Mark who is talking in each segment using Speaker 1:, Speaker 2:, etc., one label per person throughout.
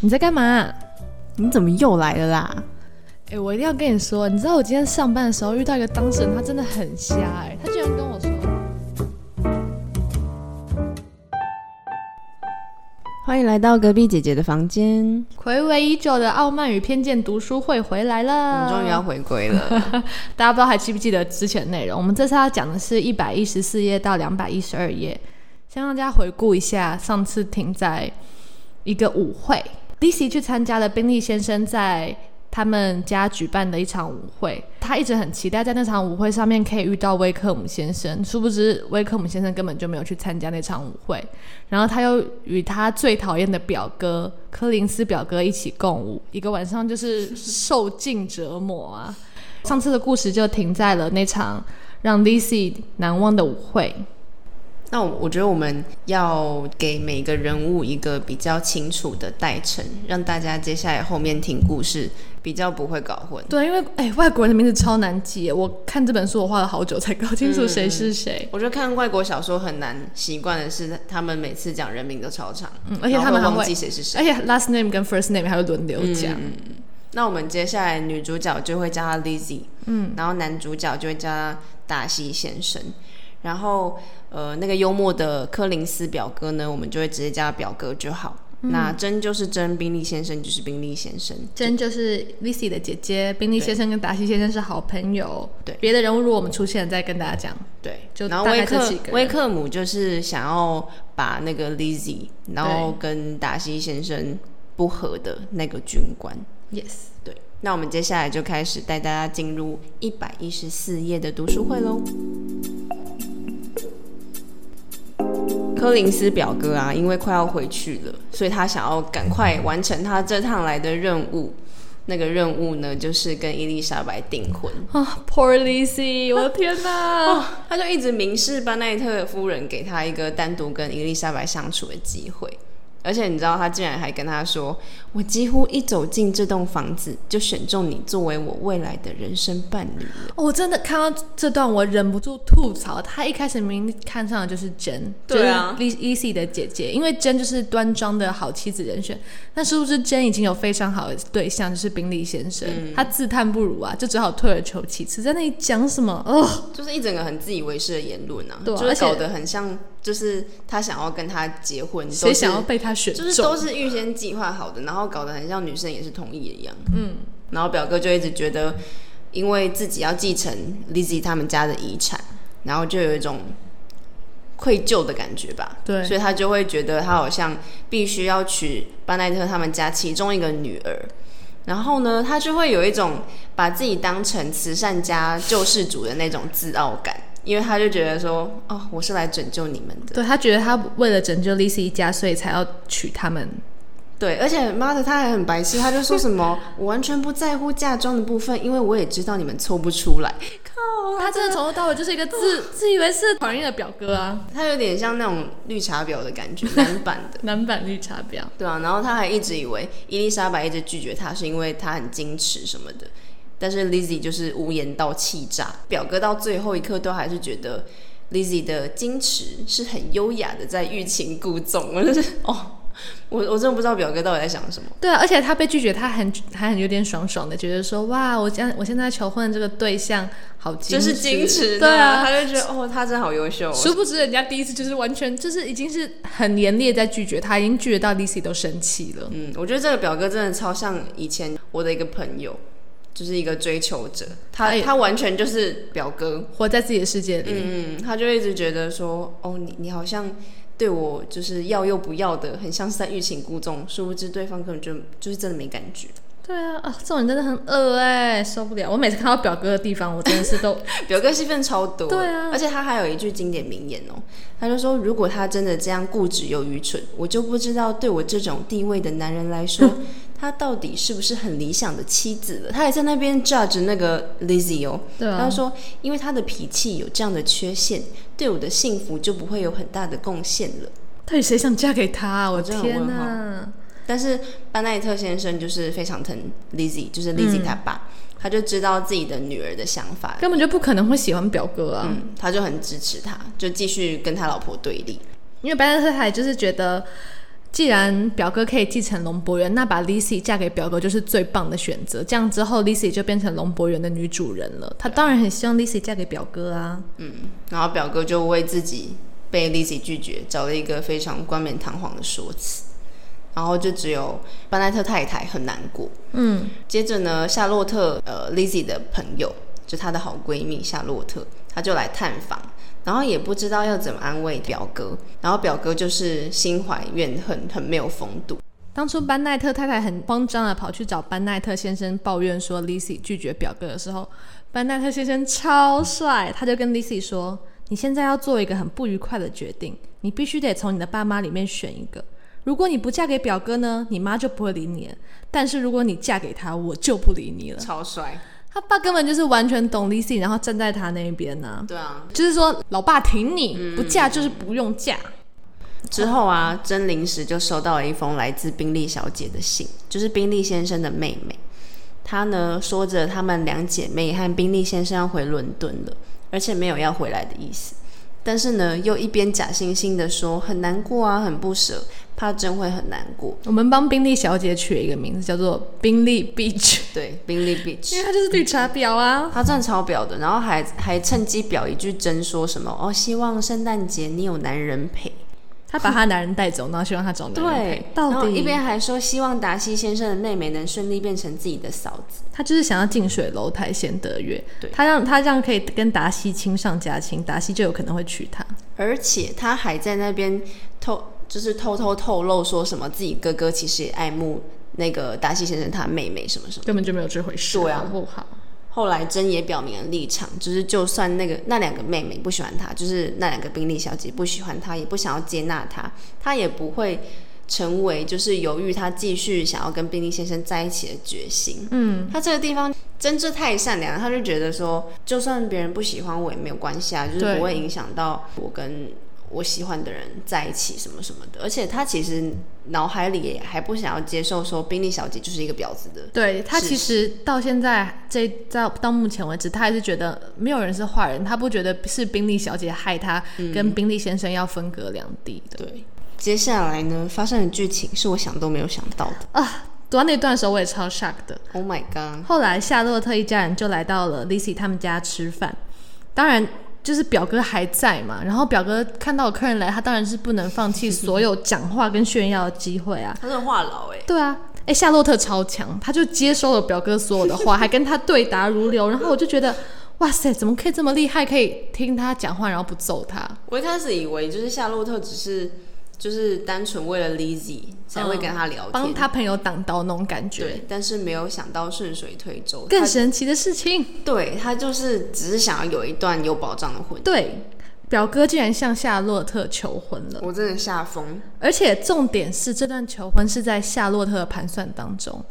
Speaker 1: 你在干嘛？
Speaker 2: 你怎么又来了啦？
Speaker 1: 哎、我一定要跟你说，你知道我今天上班的时候遇到一个当事人，他真的很瞎哎、他居然跟我说，
Speaker 2: 欢迎来到隔壁姐姐的房间，
Speaker 1: 暌违已久的《傲慢与偏见》读书会回来了
Speaker 2: 我
Speaker 1: 了，
Speaker 2: 们终于要回归了。
Speaker 1: 大家不知道还记不记得之前的内容？我们这次要讲的是一百一十四页到两百一十二页，先让大家回顾一下，上次停在一个舞会，Lizzy 去参加了宾利先生在他们家举办的一场舞会，他一直很期待在那场舞会上面可以遇到威克姆先生，殊不知威克姆先生根本就没有去参加那场舞会，然后他又与他最讨厌的表哥柯林斯表哥一起共舞，一个晚上就是受尽折磨啊。上次的故事就停在了那场让 Lizzy 难忘的舞会。
Speaker 2: 那我我觉得我们要给每个人物一个比较清楚的代称，让大家接下来后面听故事比较不会搞混。
Speaker 1: 对，因为哎、外国人的名字超难记，我看这本书我花了好久才搞清楚谁是谁。
Speaker 2: 我觉得看外国小说很难习惯的是，他们每次讲人名都超长，
Speaker 1: 嗯，而且他们还会
Speaker 2: 忘记，谁是谁。
Speaker 1: 而且 last name 跟 first name 还会轮流讲。
Speaker 2: 那我们接下来女主角就会叫她 Lizzy，嗯，然后男主角就会叫他达西先生，然后呃那个幽默的柯林斯表哥呢，我们就会直接叫他表哥就好。那真就是真，宾利先生就是宾利先生，
Speaker 1: 真就是 Lizzy 的姐姐，宾利先生跟达西先生是好朋友。
Speaker 2: 对
Speaker 1: 别的人物如果我们出现了，再跟大家讲。
Speaker 2: 对，然后威克威克姆就是想要把那个 Lizzy，然后跟达西先生不和的那个军官。
Speaker 1: Yes，
Speaker 2: 对，那我们接下来就开始带大家进入一百一十四页的读书会喽。柯林斯表哥啊，因为快要回去了，所以他想要赶快完成他这趟来的任务。那个任务呢，就是跟伊丽莎白订婚。
Speaker 1: 啊，Poor Lizzy，我的天哪！
Speaker 2: 他就一直明示班奈特夫人给他一个单独跟伊丽莎白相处的机会，而且你知道，他竟然还跟他说：“我几乎一走进这栋房子，就选中你作为我未来的人生伴侣了。
Speaker 1: 哦我真的看到这段，我忍不住吐槽。他一开始明明看上的就是珍，
Speaker 2: 对啊
Speaker 1: 就是 Lizzy 的姐姐，因为珍就是端庄的好妻子人选。那是不是珍已经有非常好的对象，就是宾利先生，
Speaker 2: 嗯
Speaker 1: 他自叹不如啊，就只好退而求其次，在那里讲什么 哦，”
Speaker 2: 就是一整个很自以为是的言论啊，
Speaker 1: 对啊而且
Speaker 2: 就是搞得很像，就是他想要跟他结婚，
Speaker 1: 谁想要被他选中？
Speaker 2: 就是都是预先计划好的，然后搞得很像女生也是同意的一样。嗯，然后表哥就一直觉得，因为自己要继承 Lizzy 他们家的遗产，然后就有一种愧疚的感觉吧。
Speaker 1: 对
Speaker 2: 所以他就会觉得他好像必须要娶班奈特他们家其中一个女儿。然后呢，他就会有一种把自己当成慈善家救世主的那种自傲感，因为他就觉得说，哦，我是来拯救你们的。
Speaker 1: 对他觉得他为了拯救 Lizzy 一家，所以才要娶他们。
Speaker 2: 对，而且妈的，他还很白痴，他就说什么 我完全不在乎嫁妆的部分，因为我也知道你们凑不出来。靠，
Speaker 1: 他真的从头到尾就是一个自 自以为是讨厌的表哥啊，
Speaker 2: 他有点像那种绿茶婊的感觉，男版的。
Speaker 1: 男版绿茶婊。
Speaker 2: 对啊，然后他还一直以为伊丽莎白一直拒绝他是因为他很矜持什么的，但是 Lizzy 就是无言到气炸，表哥到最后一刻都还是觉得 Lizzy 的矜持是很优雅的在欲擒故纵，我就是哦，我我真的不知道表哥到底在想什么。
Speaker 1: 对啊，而且他被拒绝，他很还很有点爽爽的，觉得说哇，我现我现在求婚的这个对象好矜持，
Speaker 2: 就是矜持，
Speaker 1: 对啊。
Speaker 2: 他就觉得哦，他真好优秀、哦。
Speaker 1: 殊不知人家第一次就是完全就是已经是很严厉地在拒绝他，已经拒绝到 Lizzy 都生气了。
Speaker 2: 嗯，我觉得这个表哥真的超像以前我的一个朋友，就是一个追求者，他
Speaker 1: 哎
Speaker 2: 他完全就是表哥，
Speaker 1: 活在自己的世界里，
Speaker 2: 嗯，他就一直觉得说，哦，你你好像对我就是要又不要的，很像是在欲擒故纵，殊不知对方根本就就是真的没感觉。
Speaker 1: 对啊，啊，这种人真的很恶哎、受不了！我每次看到表哥的地方，我真的是都
Speaker 2: 表哥戏份超多，
Speaker 1: 对啊
Speaker 2: 而且他还有一句经典名言哦，他就说，如果他真的这样固执又愚蠢，我就不知道对我这种地位的男人来说，他到底是不是很理想的妻子了。他还在那边 judge 那个 Lizzy 哦，
Speaker 1: 对啊，
Speaker 2: 他说，因为他的脾气有这样的缺陷，对我的幸福就不会有很大的贡献了。
Speaker 1: 到底谁想嫁给他、啊？我天哪！
Speaker 2: 但是班奈特先生就是非常疼 Lizzy，就是 Lizzy 他爸，他就知道自己的女儿的想法，
Speaker 1: 根本就不可能会喜欢表哥啊，
Speaker 2: 嗯，他就很支持他，就继续跟他老婆对立。
Speaker 1: 因为班奈特太太就是觉得既然表哥可以继承龙博园，那把 Lizzy 嫁给表哥就是最棒的选择。这样之后，Lizzy 就变成龙博园的女主人了。她当然很希望 Lizzy 嫁给表哥啊。
Speaker 2: 嗯然后表哥就为自己被 Lizzy 拒绝找了一个非常冠冕堂皇的说辞，然后就只有班奈特太太很难过。
Speaker 1: 嗯，
Speaker 2: 接着呢，夏洛特呃 Lizzy 的朋友，就她的好闺蜜夏洛特，她就来探访，然后也不知道要怎么安慰表哥，然后表哥就是心怀怨恨，很没有风度。
Speaker 1: 当初班奈特太太很慌张的跑去找班奈特先生抱怨说 Lizzy 拒绝表哥的时候，班奈特先生超帅，他就跟 Lizzy 说：“你现在要做一个很不愉快的决定，你必须得从你的爸妈里面选一个。如果你不嫁给表哥呢，你妈就不会理你了；但是如果你嫁给他，我就不理你了。
Speaker 2: 超帅，”
Speaker 1: 他爸根本就是完全懂 Lizzy，然后站在他那边呢、
Speaker 2: 对啊。
Speaker 1: 就是说老爸挺你，不嫁就是不用嫁。
Speaker 2: 之后啊，真临时就收到了一封来自宾利小姐的信，就是宾利先生的妹妹。她呢说着她们两姐妹和宾利先生要回伦敦了，而且没有要回来的意思。但是呢，又一边假惺惺的说很难过啊，很不舍，怕真会很难过。
Speaker 1: 我们帮宾利小姐取了一个名字，叫做宾利 Beach，
Speaker 2: 对，宾利 Beach，
Speaker 1: 因为她就是绿茶婊啊。
Speaker 2: 她真的超婊的，然后还 还趁机表一句真，说什么哦，希望圣诞节你有男人陪。
Speaker 1: 她把她男人带走，然后希望他找男人陪。
Speaker 2: 对，然后
Speaker 1: 到底
Speaker 2: 一边还说希望达西先生的妹妹能顺利变成自己的嫂子。
Speaker 1: 他就是想要近水楼台先得月，
Speaker 2: 对
Speaker 1: 他让他这样可以跟达西亲上加亲，达西就有可能会娶她。
Speaker 2: 而且他还在那边透，就是偷偷透露说什么自己哥哥其实也爱慕那个达西先生他妹妹什么什么。
Speaker 1: 根本就没有这回事，
Speaker 2: 对啊
Speaker 1: 好不好？
Speaker 2: 后来真也表明了立场，就是就算那个那两个妹妹不喜欢他，就是那两个宾利小姐不喜欢他，也不想要接纳他，他也不会成为就是犹豫他继续想要跟宾利先生在一起的决心。
Speaker 1: 嗯，
Speaker 2: 他这个地方真是太善良了，他就觉得说，就算别人不喜欢我也没有关系啊，就是不会影响到我跟我喜欢的人在一起什么什么的。而且他其实脑海里也还不想要接受说宾利小姐就是一个婊子的。
Speaker 1: 对他其实到现在这到到目前为止，他还是觉得没有人是坏人，他不觉得是宾利小姐害他跟宾利先生要分隔两地的。
Speaker 2: 对，接下来呢发生的剧情是我想都没有想到的啊。
Speaker 1: 读到那段的时候，我也超 shock 的。
Speaker 2: Oh my god！
Speaker 1: 后来夏洛特一家人就来到了 Lizzy 他们家吃饭，当然就是表哥还在嘛，然后表哥看到有客人来，他当然是不能放弃所有讲话跟炫耀的机会啊。
Speaker 2: 他是话痨哎、
Speaker 1: 对啊，哎，夏洛特超强，他就接收了表哥所有的话，还跟他对答如流，然后我就觉得，哇塞，怎么可以这么厉害，可以听他讲话，然后不揍他？
Speaker 2: 我一开始以为就是夏洛特只是就是单纯为了 Lizzy 才会跟他聊天，
Speaker 1: 帮他朋友挡刀那种感觉。
Speaker 2: 对，但是没有想到顺水推舟，
Speaker 1: 更神奇的事情，
Speaker 2: 对他就是只是想要有一段有保障的婚姻。
Speaker 1: 对，表哥竟然向夏洛特求婚了。
Speaker 2: 我真的吓疯，
Speaker 1: 而且重点是，这段求婚是在夏洛特的盘算当中，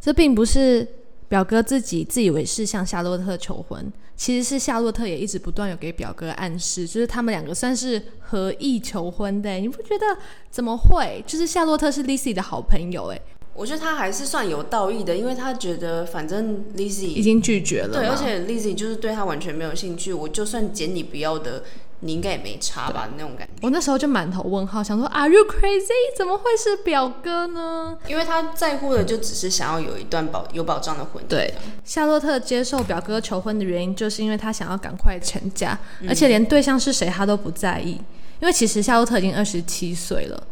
Speaker 1: 这并不是表哥自己自以为是向夏洛特求婚，其实是夏洛特也一直不断有给表哥暗示，就是他们两个算是合意求婚的。你不觉得怎么会？就是夏洛特是 Lizzy 的好朋友，哎，
Speaker 2: 我觉得他还是算有道义的，因为他觉得反正 Lizzy
Speaker 1: 经拒绝了。
Speaker 2: 对，而且 Lizzy 就是对他完全没有兴趣，我就算捡你不要的，你应该也没差吧那种感觉。
Speaker 1: 我那时候就满头问号，想说 Are you crazy？怎么会是表哥呢？
Speaker 2: 因为他在乎的就只是想要有一段保有保障的婚姻。
Speaker 1: 对，夏洛特接受表哥求婚的原因，就是因为他想要赶快成家，而且连对象是谁他都不在意。因为其实夏洛特已经二十七岁了，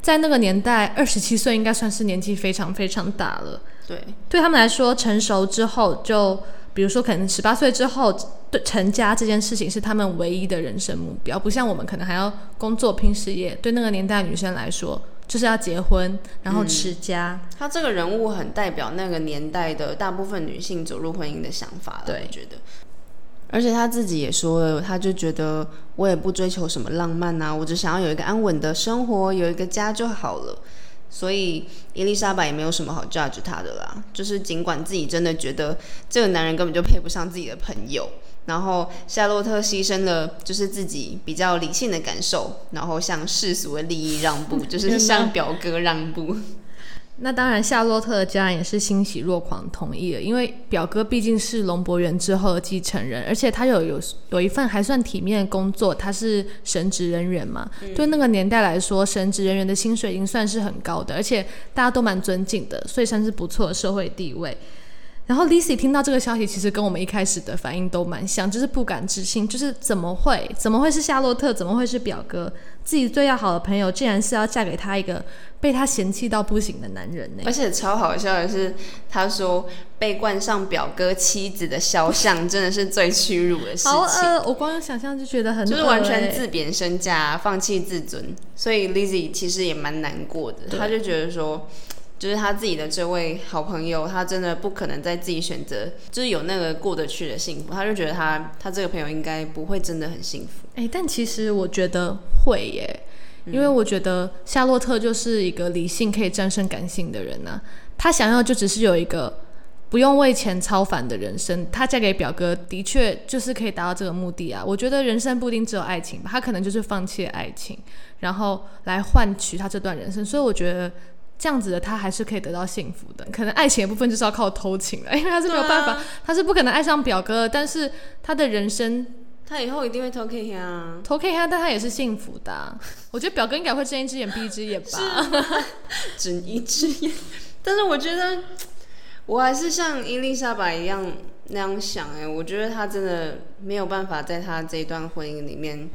Speaker 1: 在那个年代，二十七岁应该算是年纪非常非常大了。
Speaker 2: 对，
Speaker 1: 对他们来说，成熟之后就，比如说可能十八岁之后，对成家这件事情是他们唯一的人生目标，不像我们可能还要工作拼事业。对那个年代的女生来说，就是要结婚，然后持家。
Speaker 2: 他这个人物很代表那个年代的大部分女性走入婚姻的想法了，
Speaker 1: 对
Speaker 2: 我觉得。而且他自己也说了，他就觉得我也不追求什么浪漫啊，我只想要有一个安稳的生活，有一个家就好了。所以伊丽莎白也没有什么好 judge 他的啦，就是尽管自己真的觉得这个男人根本就配不上自己的朋友，然后夏洛特牺牲了就是自己比较理性的感受，然后向世俗的利益让步，就是向表哥让步。
Speaker 1: 那当然，夏洛特的家人也是欣喜若狂，同意了，因为表哥毕竟是龙博园之后的继承人，而且他有有有一份还算体面的工作，他是神职人员嘛。对那个年代来说，神职人员的薪水已经算是很高的，而且大家都蛮尊敬的，所以算是不错的社会地位。然后 Lizzy 听到这个消息，其实跟我们一开始的反应都蛮像，就是不敢置信，就是怎么会？怎么会是夏洛特？怎么会是表哥？自己最要好的朋友，竟然是要嫁给他一个被他嫌弃到不行的男人呢？
Speaker 2: 而且超好笑的是，他说被冠上表哥妻子的肖像，真的是最屈辱的事情。
Speaker 1: 好恶！我光有想象就觉得很
Speaker 2: 就是完全自贬身价，放弃自尊。所以 Lizzy 其实也蛮难过的，他就觉得说。就是他自己的这位好朋友，他真的不可能在自己选择，就是有那个过得去的幸福。他就觉得他他这个朋友应该不会真的很幸福。
Speaker 1: 哎，但其实我觉得会耶，因为我觉得夏洛特就是一个理性可以战胜感性的人呐。他想要就只是有一个不用为钱操烦的人生。他嫁给表哥的确就是可以达到这个目的啊。我觉得人生不一定只有爱情吧，他可能就是放弃爱情，然后来换取他这段人生。所以我觉得。这样子的他还是可以得到幸福的，可能爱情的部分就是要靠偷情了，因为他是没有办法，他是不可能爱上表哥，但是他的人生，
Speaker 2: 他以后一定会偷 K 他，
Speaker 1: 偷 K 他，但他也是幸福的。我觉得表哥应该会睁一只眼闭一只眼吧，
Speaker 2: 睁 一只眼。但是我觉得我还是像伊丽莎白一样那样想哎，我觉得他真的没有办法在他这一段婚姻里面。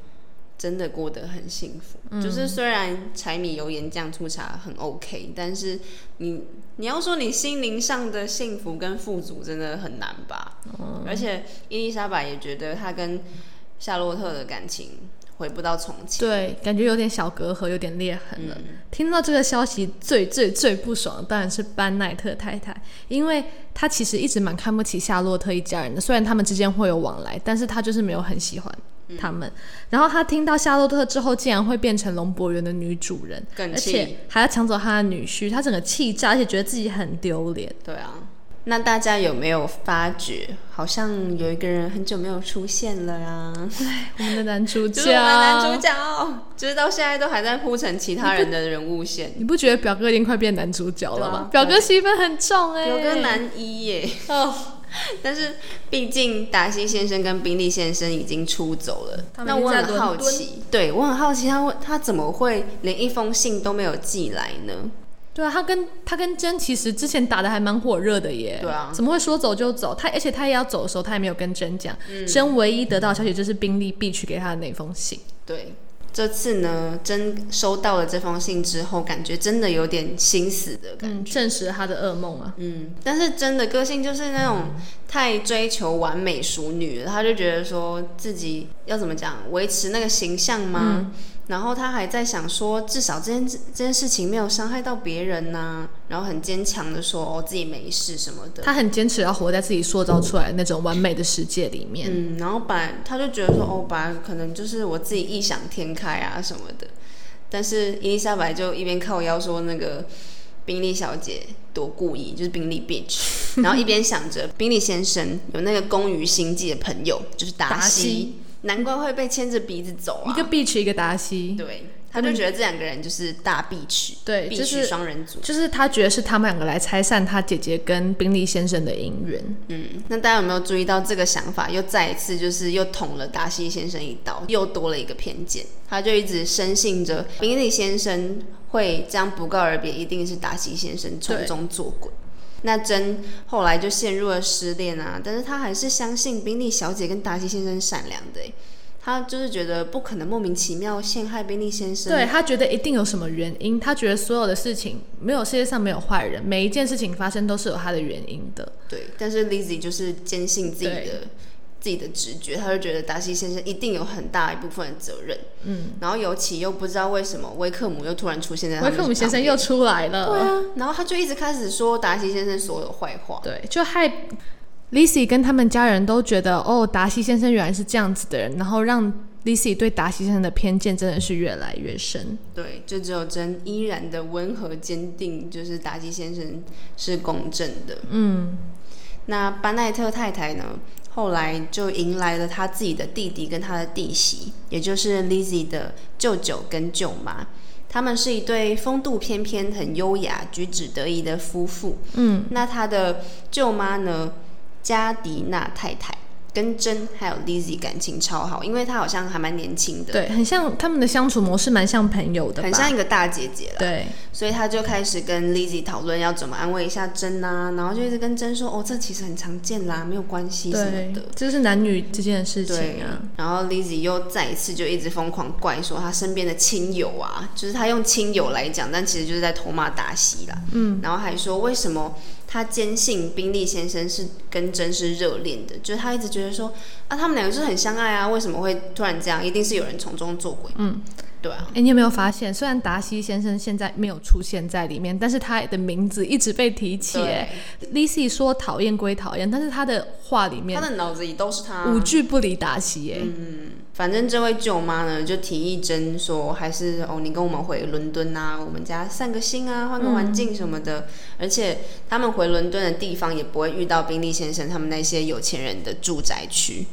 Speaker 2: 真的过得很幸福，就是虽然柴米油盐酱醋茶很 OK，但是你你要说你心灵上的幸福跟富足真的很难吧？而且伊丽莎白也觉得她跟夏洛特的感情回不到从前，
Speaker 1: 对，感觉有点小隔阂，有点裂痕了。听到这个消息，最最最不爽的当然是班奈特太太，因为她其实一直蛮看不起夏洛特一家人的，虽然他们之间会有往来，但是她就是没有很喜欢。他们，然后他听到夏洛特之后，竟然会变成龙博园的女主人，而且还要抢走他的女婿，他整个气炸，而且觉得自己很丢脸。
Speaker 2: 对啊，那大家有没有发觉，好像有一个人很久没有出现了呀？
Speaker 1: 我们的男主角，
Speaker 2: 男主角，就是到现在都还在铺成其他人的人物线。
Speaker 1: 你不觉得表哥已经快变男主角了吗？表哥戏份很重哎，
Speaker 2: 表哥男一耶。哦。但是，毕竟达西先生跟宾利先生已经出走了。那我很好奇，对我很好奇，他他怎么会连一封信都没有寄来呢？
Speaker 1: 对啊，他跟他跟真其实之前打的还蛮火热的耶。
Speaker 2: 对啊，
Speaker 1: 怎么会说走就走？他而且他也要走的时候，他也没有跟真讲。真唯一得到消息就是宾利必去给他的那封信。
Speaker 2: 对。这次呢，真收到了这封信之后，感觉真的有点心死的感
Speaker 1: 觉，证实了他的噩梦啊。
Speaker 2: 嗯，但是真的个性就是那种太追求完美淑女了，他就觉得说自己要怎么讲，维持那个形象吗？然后他还在想说，至少这件这件事情没有伤害到别人呐。然后很坚强的说，哦，自己没事什么的。
Speaker 1: 他很坚持要活在自己塑造出来那种完美的世界里面。
Speaker 2: 嗯，然后本来他就觉得说，哦，本来可能就是我自己异想天开啊什么的。但是伊丽莎白就一边靠腰说那个宾利小姐多故意，就是宾利 bitch，然后一边想着宾利先生有那个工于心计的朋友，就是达西。难怪会被牵着鼻子走啊！
Speaker 1: 一个 beach，一个达西。
Speaker 2: 对，他就觉得这两个人就是大 beach，
Speaker 1: 对，
Speaker 2: 就是双人组。
Speaker 1: 就是他觉得是他们两个来拆散他姐姐跟宾利先生的姻缘。
Speaker 2: 嗯，那大家有没有注意到这个想法？又再一次就是又捅了达西先生一刀，又多了一个偏见。他就一直深信着宾利先生会这样不告而别，一定是达西先生从中作鬼。那真后来就陷入了失恋啊，但是他还是相信宾利小姐跟达西先生善良的，他就是觉得不可能莫名其妙陷害宾利先生，
Speaker 1: 对他觉得一定有什么原因，他觉得所有的事情没有世界上没有坏人，每一件事情发生都是有他的原因的，
Speaker 2: 对，但是 Lizzy 就是坚信自己的。自己的直觉，他就觉得达西先生一定有很大一部分的责任。嗯，然后尤其又不知道为什么威克姆又突然出现在
Speaker 1: 威克姆先生又出来了，
Speaker 2: 对啊，然后他就一直开始说达西先生所有坏话，
Speaker 1: 对，就害 Lizzy 跟他们家人都觉得哦，达西先生原来是这样子的人，然后让 Lizzy 对达西先生的偏见真的是越来越深。
Speaker 2: 对，就只有真依然的温和坚定，就是达西先生是公正的。嗯，那班奈特太太呢？后来就迎来了他自己的弟弟跟他的弟媳，也就是 Lizzy 的舅舅跟舅妈。他们是一对风度翩翩、很优雅、举止得宜的夫妇。
Speaker 1: 嗯，
Speaker 2: 那他的舅妈呢，加迪娜太太跟真还有 Lizzy 感情超好，因为她好像还蛮年轻的，
Speaker 1: 对，很像他们的相处模式，蛮像朋友的，
Speaker 2: 很像一个大姐姐啦。
Speaker 1: 对，
Speaker 2: 所以他就开始跟 Lizzy 讨论要怎么安慰一下真啊，然后就一直跟真说，哦，这其实很常见啦，没有关系什么
Speaker 1: 对
Speaker 2: 的。，
Speaker 1: 这是男女之间的事情
Speaker 2: 对
Speaker 1: 啊。，
Speaker 2: 然后 Lizzy 又再一次就一直疯狂怪说他身边的亲友啊，就是他用亲友来讲，但其实就是在偷骂达西啦。嗯，然后还说为什么他坚信宾利先生是跟真是热恋的，就是他一直觉得说啊，他们两个是很相爱啊，为什么会突然这样？一定是有人从中作鬼。嗯，对啊，
Speaker 1: 哎，你有没有发现，虽然达西先生现在没有出现在里面，但是他的名字一直被提起。哎，Lizzy 说讨厌归讨厌，但是他的话里面
Speaker 2: 他的脑子里都是他
Speaker 1: 五句不离达西。哎，
Speaker 2: 反正这位舅妈呢，就提议珍说，还是哦，你跟我们回伦敦啊，我们家散个心啊，换个环境什么的。而且他们回伦敦的地方也不会遇到宾利先生他们那些有钱人的住宅区，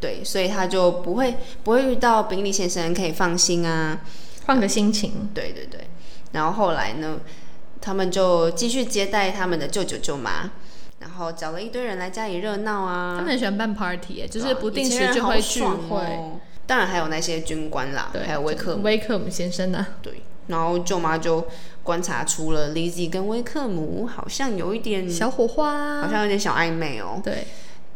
Speaker 2: 对，所以他就不会不会遇到宾利先生，可以放心啊。
Speaker 1: 换个心情。
Speaker 2: 对对对。然后后来呢，他们就继续接待他们的舅舅舅妈，然后找了一堆人来家里热闹啊。
Speaker 1: 他们很喜欢办 party，哎，就是不定时就会聚
Speaker 2: 爽
Speaker 1: 会。
Speaker 2: 哦当然还有那些军官啦，
Speaker 1: 对，
Speaker 2: 还有威克姆，
Speaker 1: 威克姆先生呢、
Speaker 2: 对。然后舅妈就观察出了 Lizzy 跟威克姆好像有一点，
Speaker 1: 小火花，
Speaker 2: 好像有点小暧昧哦。
Speaker 1: 对，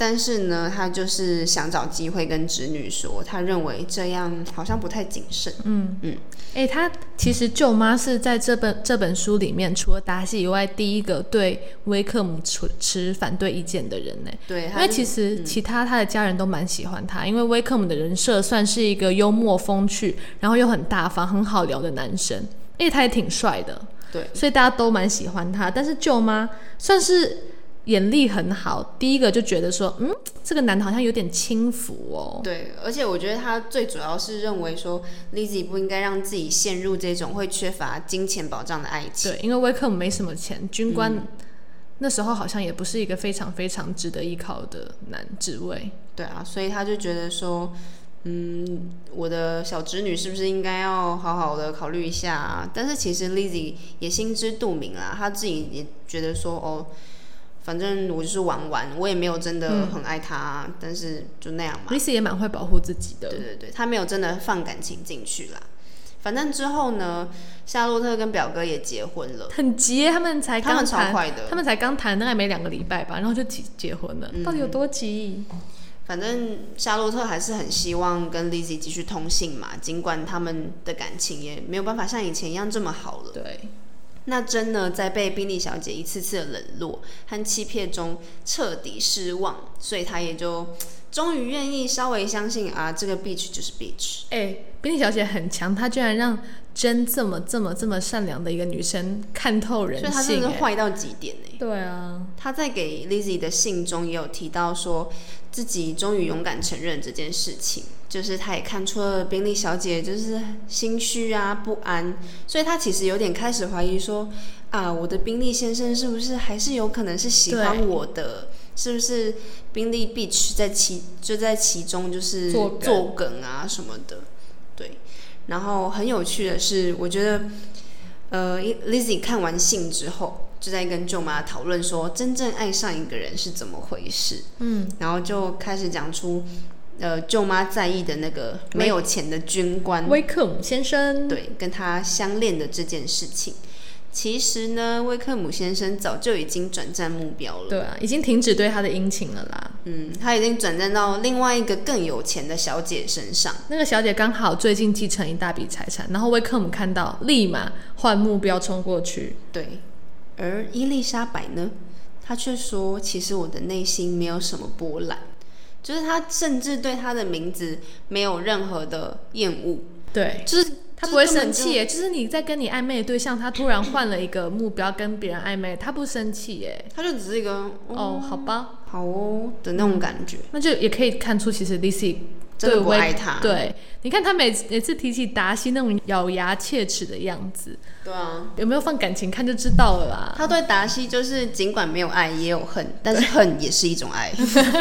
Speaker 2: 但是呢，他就是想找机会跟侄女说，他认为这样好像不太谨慎。
Speaker 1: 嗯
Speaker 2: 嗯，
Speaker 1: 哎、他其实舅妈是在这本这本书里面，除了达西以外，第一个对威克姆持持反对意见的人呢。
Speaker 2: 对，
Speaker 1: 因为其实其他他的家人都蛮喜欢他，因为威克姆的人设算是一个幽默风趣，然后又很大方、很好聊的男生，而且他也挺帅的，
Speaker 2: 对
Speaker 1: 所以大家都蛮喜欢他。但是舅妈算是眼力很好，第一个就觉得说，嗯，这个男的好像有点轻浮哦。
Speaker 2: 对，而且我觉得他最主要是认为说，Lizzy 不应该让自己陷入这种会缺乏金钱保障的爱情。
Speaker 1: 对，因为威克姆没什么钱，军官、那时候好像也不是一个非常非常值得依靠的男职位。
Speaker 2: 对啊，所以他就觉得说，嗯，我的小侄女是不是应该要好好的考虑一下、啊？但是其实 Lizzy 也心知肚明啦，他自己也觉得说，哦，反正我就是玩玩，我也没有真的很爱他、啊，但是就那样嘛。
Speaker 1: Lisa 也蛮会保护自己的
Speaker 2: 对，对对，他没有真的放感情进去啦。反正之后呢，夏洛特跟表哥也结婚了，
Speaker 1: 很急，他们才
Speaker 2: 他们超
Speaker 1: 刚谈，
Speaker 2: 快的。
Speaker 1: 他们才刚谈，大概没两个礼拜吧，然后就结结婚了，到底有多急？
Speaker 2: 反正夏洛特还是很希望跟 Lizzy 继续通信嘛，尽管他们的感情也没有办法像以前一样这么好了。
Speaker 1: 对，
Speaker 2: 那真呢，在被宾利小姐一次次的冷落和欺骗中彻底失望，所以她也就终于愿意稍微相信啊，这个 bitch 就是 bitch。
Speaker 1: 哎、宾利小姐很强，她居然让真这么这么这么善良的一个女生看透人
Speaker 2: 所以她真的是坏到极点呢、
Speaker 1: 对啊，
Speaker 2: 她在给 Lizzy 的信中也有提到说，自己终于勇敢承认这件事情，就是她也看出了宾利小姐就是心虚啊、不安，所以她其实有点开始怀疑说，啊，我的宾利先生是不是还是有可能是喜欢我的？是不是宾利 Beach 在其就在其中就是
Speaker 1: 作梗
Speaker 2: 啊什么的？对，然后很有趣的是，我觉得。呃，Lizzy 看完信之后，就在跟舅妈讨论说，真正爱上一个人是怎么回事。
Speaker 1: 嗯，
Speaker 2: 然后就开始讲出，呃，舅妈在意的那个没有钱的军官，
Speaker 1: 威克姆先生，
Speaker 2: 对，跟他相恋的这件事情。其实呢，威克姆先生早就已经转战目标了。
Speaker 1: 对啊，已经停止对他的殷勤了啦。
Speaker 2: 嗯，他已经转战到另外一个更有钱的小姐身上。
Speaker 1: 那个小姐刚好最近继承一大笔财产，然后威克姆看到，立马换目标冲过去。
Speaker 2: 对，而伊丽莎白呢，她却说，其实我的内心没有什么波澜，就是她甚至对她的名字没有任何的厌恶，
Speaker 1: 对，
Speaker 2: 就是
Speaker 1: 他不会生气耶，就是你在跟你暧昧的对象，他突然换了一个目标跟别人暧昧，他不生气耶。
Speaker 2: 他就只是一个
Speaker 1: 哦，好吧，
Speaker 2: 好哦的那种感觉。
Speaker 1: 那就也可以看出，其实 Lizzy
Speaker 2: 真的
Speaker 1: 对威
Speaker 2: 不爱他。
Speaker 1: 对，你看他每次每次提起达西那种咬牙切齿的样子，
Speaker 2: 对啊，
Speaker 1: 有没有放感情看就知道了啦。
Speaker 2: 他对达西就是尽管没有爱，也有恨，但是恨也是一种爱。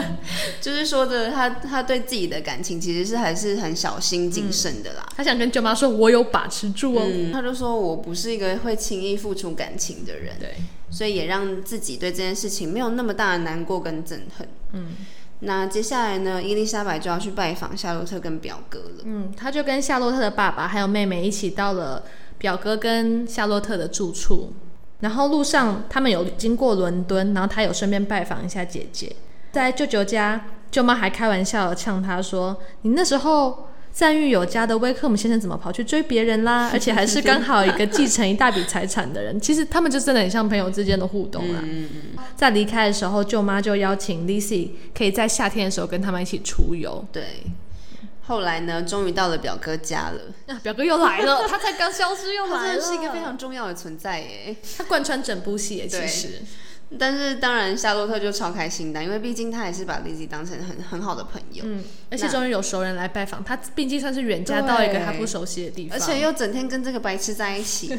Speaker 2: 就是说的他他对自己的感情其实是还是很小心谨慎的啦。
Speaker 1: 他想跟舅妈说：“我有把持住哦。
Speaker 2: 嗯，他就说我不是一个会轻易付出感情的人，
Speaker 1: 对，
Speaker 2: 所以也让自己对这件事情没有那么大的难过跟憎恨。嗯，那接下来呢，伊丽莎白就要去拜访夏洛特跟表哥了。
Speaker 1: 嗯，他就跟夏洛特的爸爸还有妹妹一起到了表哥跟夏洛特的住处。然后路上他们有经过伦敦，然后他有顺便拜访一下姐姐。在舅舅家，舅妈还开玩笑的呛他说：“你那时候赞誉有加的威克姆先生怎么跑去追别人啦？而且还是刚好一个继承一大笔财产的人。”其实他们就真的很像朋友之间的互动啦。在离开的时候，舅妈就邀请 Lizzy 可以在夏天的时候跟他们一起出游。
Speaker 2: 对，后来呢，终于到了表哥家了。
Speaker 1: 啊，表哥又来了，他才刚消失又
Speaker 2: 他
Speaker 1: 来了，
Speaker 2: 真的是一个非常重要的存在耶。
Speaker 1: 他贯穿整部戏耶，其
Speaker 2: 对
Speaker 1: 实
Speaker 2: 但是当然，夏洛特就超开心的，因为毕竟他也是把 Lizzy 当成很很好的朋友，
Speaker 1: 嗯，而且终于有熟人来拜访他，毕竟算是远嫁到一个他不熟悉的地方，
Speaker 2: 而且又整天跟这个白痴在一起。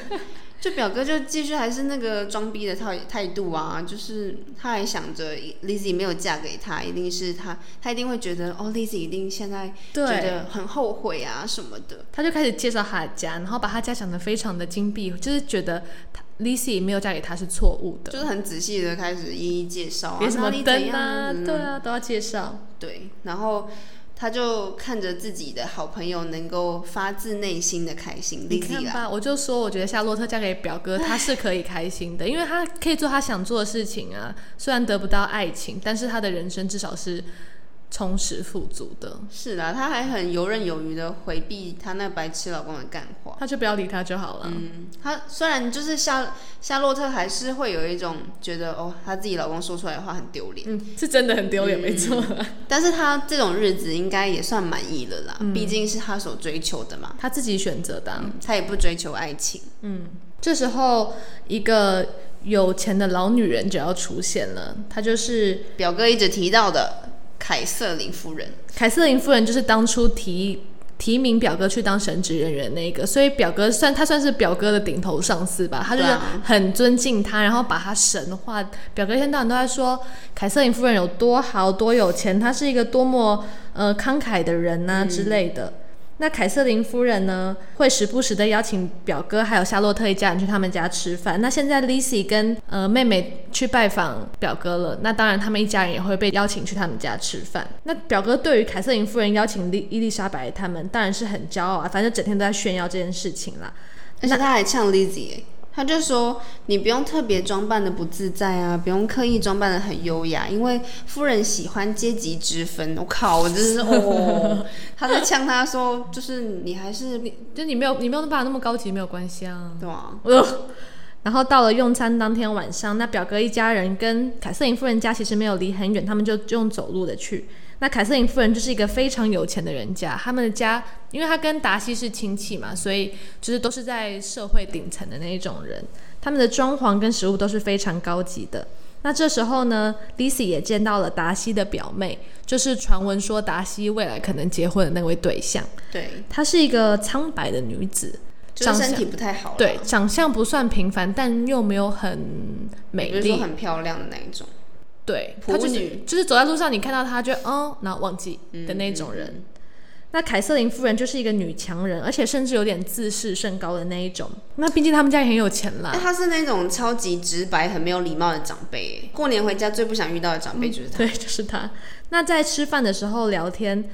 Speaker 2: 就表哥就继续还是那个装逼的态态度啊，就是他还想着 Lizzy 没有嫁给他，一定是他，他一定会觉得哦，Lizzy 一定现在觉得很后悔啊什么的。
Speaker 1: 他就开始介绍他的家，然后把他家讲的非常的金碧，就是觉得他 Lizzy 没有嫁给他是错误的，
Speaker 2: 就是很仔细的开始一一介绍啊，
Speaker 1: 连什么灯啊，
Speaker 2: 嗯
Speaker 1: 对啊，都要介绍。
Speaker 2: 对，然后他就看着自己的好朋友能够发自内心的开心
Speaker 1: 你看吧，我就说，我觉得夏洛特嫁给表哥，他是可以开心的，因为他可以做他想做的事情啊。虽然得不到爱情，但是他的人生至少是充实富足的。
Speaker 2: 是啦，她还很游刃有余的回避她那白痴老公的干话。
Speaker 1: 她就不要理他就好了。
Speaker 2: 嗯，她虽然就是夏夏洛特还是会有一种觉得哦，她自己老公说出来的话很丢脸，
Speaker 1: 嗯，是真的很丢脸，没错。
Speaker 2: 但是她这种日子应该也算满意了啦，
Speaker 1: 嗯
Speaker 2: 毕竟是她所追求的嘛，
Speaker 1: 她自己选择的啊、
Speaker 2: 她也不追求爱情。
Speaker 1: 嗯这时候，一个有钱的老女人就要出现了，她就是
Speaker 2: 表哥一直提到的凯瑟琳夫人，
Speaker 1: 凯瑟琳夫人，就是当初提提名表哥去当神职人员那个，所以表哥算他算是表哥的顶头上司吧，他就是很尊敬他，然后把他神化。表哥一天到晚都在说凯瑟琳夫人有多好多有钱，她是一个多么呃慷慨的人呐、之类的。那凯瑟琳夫人呢，会时不时的邀请表哥还有夏洛特一家人去他们家吃饭。那现在 Lizzy 跟呃妹妹去拜访表哥了，那当然他们一家人也会被邀请去他们家吃饭。那表哥对于凯瑟琳夫人邀请丽伊丽莎白他们，当然是很骄傲啊，反正整天都在炫耀这件事情啦。
Speaker 2: 而且他还呛 Lizzy，、欸、他就说你不用特别装扮的不自在啊，不用刻意装扮的很优雅，因为夫人喜欢阶级之分。我靠，我真是哦，他在呛他说，就是你还是
Speaker 1: 就你没有你没有办法那么高级没有关系啊。
Speaker 2: 对啊，
Speaker 1: 呃，然后到了用餐当天晚上，那表哥一家人跟凯瑟琳夫人家其实没有离很远，他们就就用走路的去。那凯瑟琳夫人就是一个非常有钱的人家，他们的家，因为他跟达西是亲戚嘛，所以就是都是在社会顶层的那一种人，他们的装潢跟食物都是非常高级的。那这时候呢，Lizzy 也见到了达西的表妹，就是传闻说达西未来可能结婚的那位对象。
Speaker 2: 对，
Speaker 1: 她是一个苍白的女子，
Speaker 2: 就是身体不太好，
Speaker 1: 对，长相不算平凡，但又没有很美丽。
Speaker 2: 很漂亮的那一种。
Speaker 1: 对，
Speaker 2: 普
Speaker 1: 她就就是走在路上，你看到她就哦，然后忘记的那种人。那凯瑟琳夫人就是一个女强人，而且甚至有点自视甚高的那一种。那毕竟他们家也很有钱
Speaker 2: 哎、
Speaker 1: 啦。
Speaker 2: 她是那种超级直白、很没有礼貌的长辈。哎过年回家最不想遇到的长辈就是他。
Speaker 1: 对，就是她。那在吃饭的时候聊天，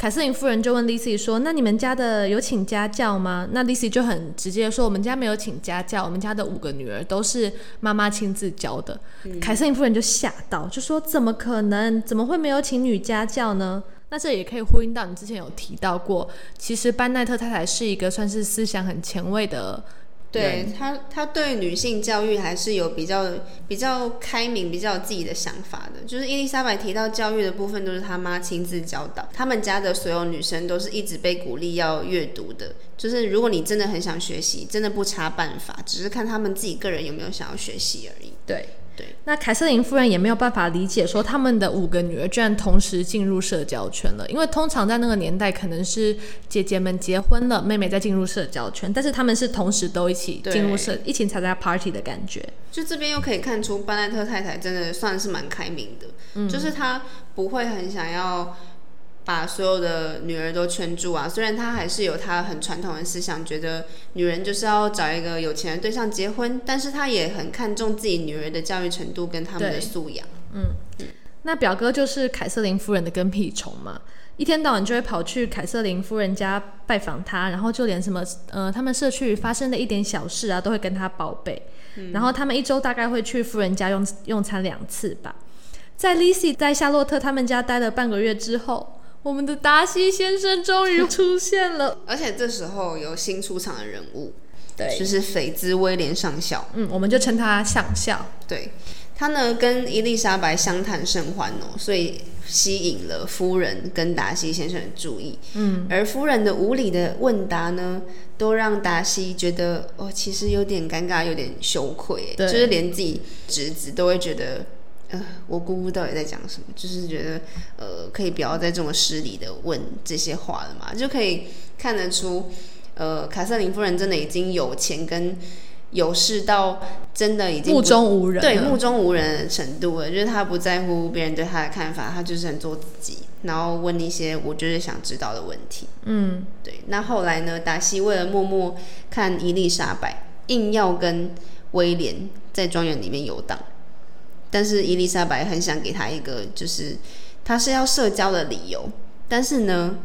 Speaker 1: 凯瑟琳夫人就问 Lizzy 说：“那你们家的有请家教吗？”那 Lizzy 就很直接地说：“我们家没有请家教，我们家的五个女儿都是妈妈亲自教的。凯瑟琳夫人就吓到，就说：“怎么可能？怎么会没有请女家教呢？”那这也可以呼应到你之前有提到过，其实班奈特太太是一个算是思想很前卫的
Speaker 2: 对他，他对女性教育还是有比较比较开明、比较有自己的想法的。就是伊丽莎白提到教育的部分，都是他妈亲自教导。他们家的所有女生都是一直被鼓励要阅读的。就是如果你真的很想学习，真的不差办法，只是看他们自己个人有没有想要学习而已。
Speaker 1: 对。
Speaker 2: 对，
Speaker 1: 那凯瑟琳夫人也没有办法理解说他们的五个女儿居然同时进入社交圈了，因为通常在那个年代可能是姐姐们结婚了，妹妹在进入社交圈，但是他们是同时都一起进入社，一起参加 party 的感觉。
Speaker 2: 就这边又可以看出班奈特太太真的算是蛮开明的，就是她不会很想要。把所有的女儿都圈住啊！虽然他还是有他很传统的思想，觉得女人就是要找一个有钱的对象结婚，但是他也很看重自己女儿的教育程度跟他们的素养。
Speaker 1: 嗯，那表哥就是凯瑟琳夫人的跟屁虫嘛，一天到晚就会跑去凯瑟琳夫人家拜访她，然后就连什么呃他们社区发生的一点小事啊，都会跟他报备。然后他们一周大概会去夫人家用用餐两次吧。在 Lizzie 在夏洛特他们家待了半个月之后。我们的达西先生终于出现了，
Speaker 2: 而且这时候有新出场的人物，
Speaker 1: 对，
Speaker 2: 就是斐兹威廉上校，
Speaker 1: 嗯，我们就称他上校。
Speaker 2: 对，他呢跟伊丽莎白相谈甚欢哦，所以吸引了夫人跟达西先生的注意，嗯，而夫人的无理的问答呢，都让达西觉得哦，其实有点尴尬，有点羞愧，就是连自己侄子都会觉得。呃，我姑姑到底在讲什么？就是觉得，呃，可以不要再这么失礼的问这些话了嘛？就可以看得出，呃，卡瑟琳夫人真的已经有钱跟有势到真的已经
Speaker 1: 目中无人，
Speaker 2: 对目中无人的程度了。就是她不在乎别人对她的看法，她就是很做自己，然后问一些我就是想知道的问题。嗯，对。那后来呢？达西为了默默看伊丽莎白，硬要跟威廉在庄园里面游荡。但是伊丽莎白很想给他一个，就是他是要社交的理由。但是呢，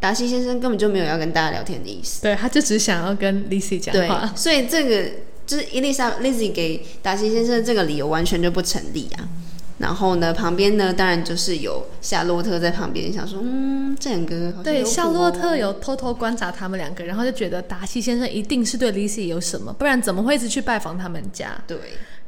Speaker 2: 达西先生根本就没有要跟大家聊天的意思。
Speaker 1: 对他就只想要跟 Lizzie 讲话。
Speaker 2: 所以这个就是伊丽莎 Lizzie 给达西先生的这个理由完全就不成立啊。然后呢，旁边呢当然就是有夏洛特在旁边想说，嗯，这两个
Speaker 1: 对夏洛特有偷偷观察他们两个，然后就觉得达西先生一定是对 Lizzie 有什么，不然怎么会一直去拜访他们家？
Speaker 2: 对，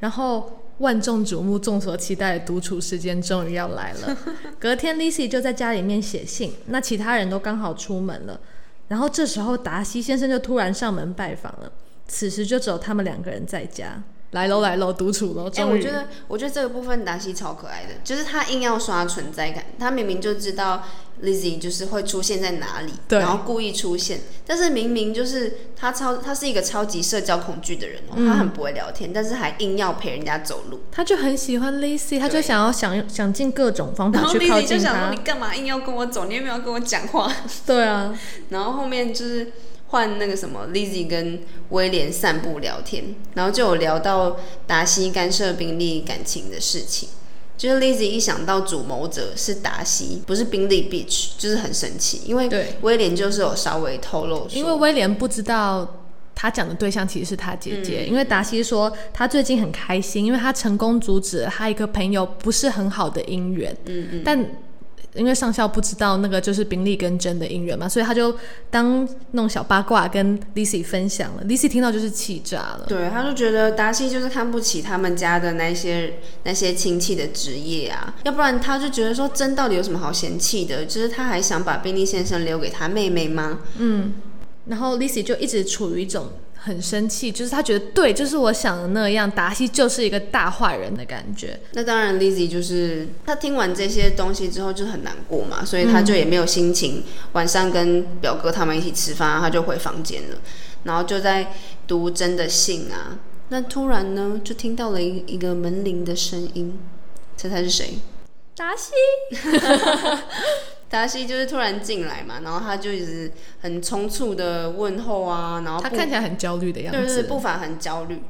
Speaker 1: 然后。万众瞩目、众所期待的独处时间终于要来了。隔天，Lizzie 就在家里面写信，那其他人都刚好出门了。然后这时候，达西先生就突然上门拜访了。此时就只有他们两个人在家。来喽来喽，独处喽！哎，
Speaker 2: 我觉得，我觉得这个部分达西超可爱的，就是他硬要刷存在感。他明明就知道 Lizzie 就是会出现在哪里，然后故意出现，但是明明就是他超，他是一个超级社交恐惧的人哦，他很不会聊天，但是还硬要陪人家走路。
Speaker 1: 他就很喜欢 Lizzie，他就想要想想尽各种方法去靠近他。就
Speaker 2: 想说你干嘛硬要跟我走？你有没有跟我讲话？
Speaker 1: 对啊，
Speaker 2: 然后后面就是。换那个什么，Lizzie 跟威廉散步聊天，然后就有聊到达西干涉宾利感情的事情。就是 Lizzie 一想到主谋者是达西，不是宾利 Beach，就是很生气。因为威廉就是有稍微透露，
Speaker 1: 因为威廉不知道他讲的对象其实是他姐姐。因为达西说他最近很开心，因为他成功阻止了他一个朋友不是很好的姻缘。嗯嗯，但。因为上校不知道那个就是宾利跟真的姻缘嘛，所以他就当那种小八卦跟 Lizzie 分享了。Lizzie 听到就是气炸了，
Speaker 2: 对，他就觉得达西就是看不起他们家的那些那些亲戚的职业啊，要不然他就觉得说真到底有什么好嫌弃的？就是他还想把宾利先生留给他妹妹吗？嗯，
Speaker 1: 然后 Lizzie 就一直处于一种。很生气，就是她觉得对，就是我想的那样，达西就是一个大坏人的感觉。
Speaker 2: 那当然，Lizzie 就是她听完这些东西之后就很难过嘛，所以她就也没有心情晚上跟表哥他们一起吃饭，她就回房间了，然后就在读真的信啊。那突然呢，就听到了一一个门铃的声音，猜猜是谁？
Speaker 1: 达西。
Speaker 2: 达西就是突然进来嘛，然后他就一直很匆促的问候啊，然后
Speaker 1: 他看起来很焦虑的样子，
Speaker 2: 对对，步伐很焦虑。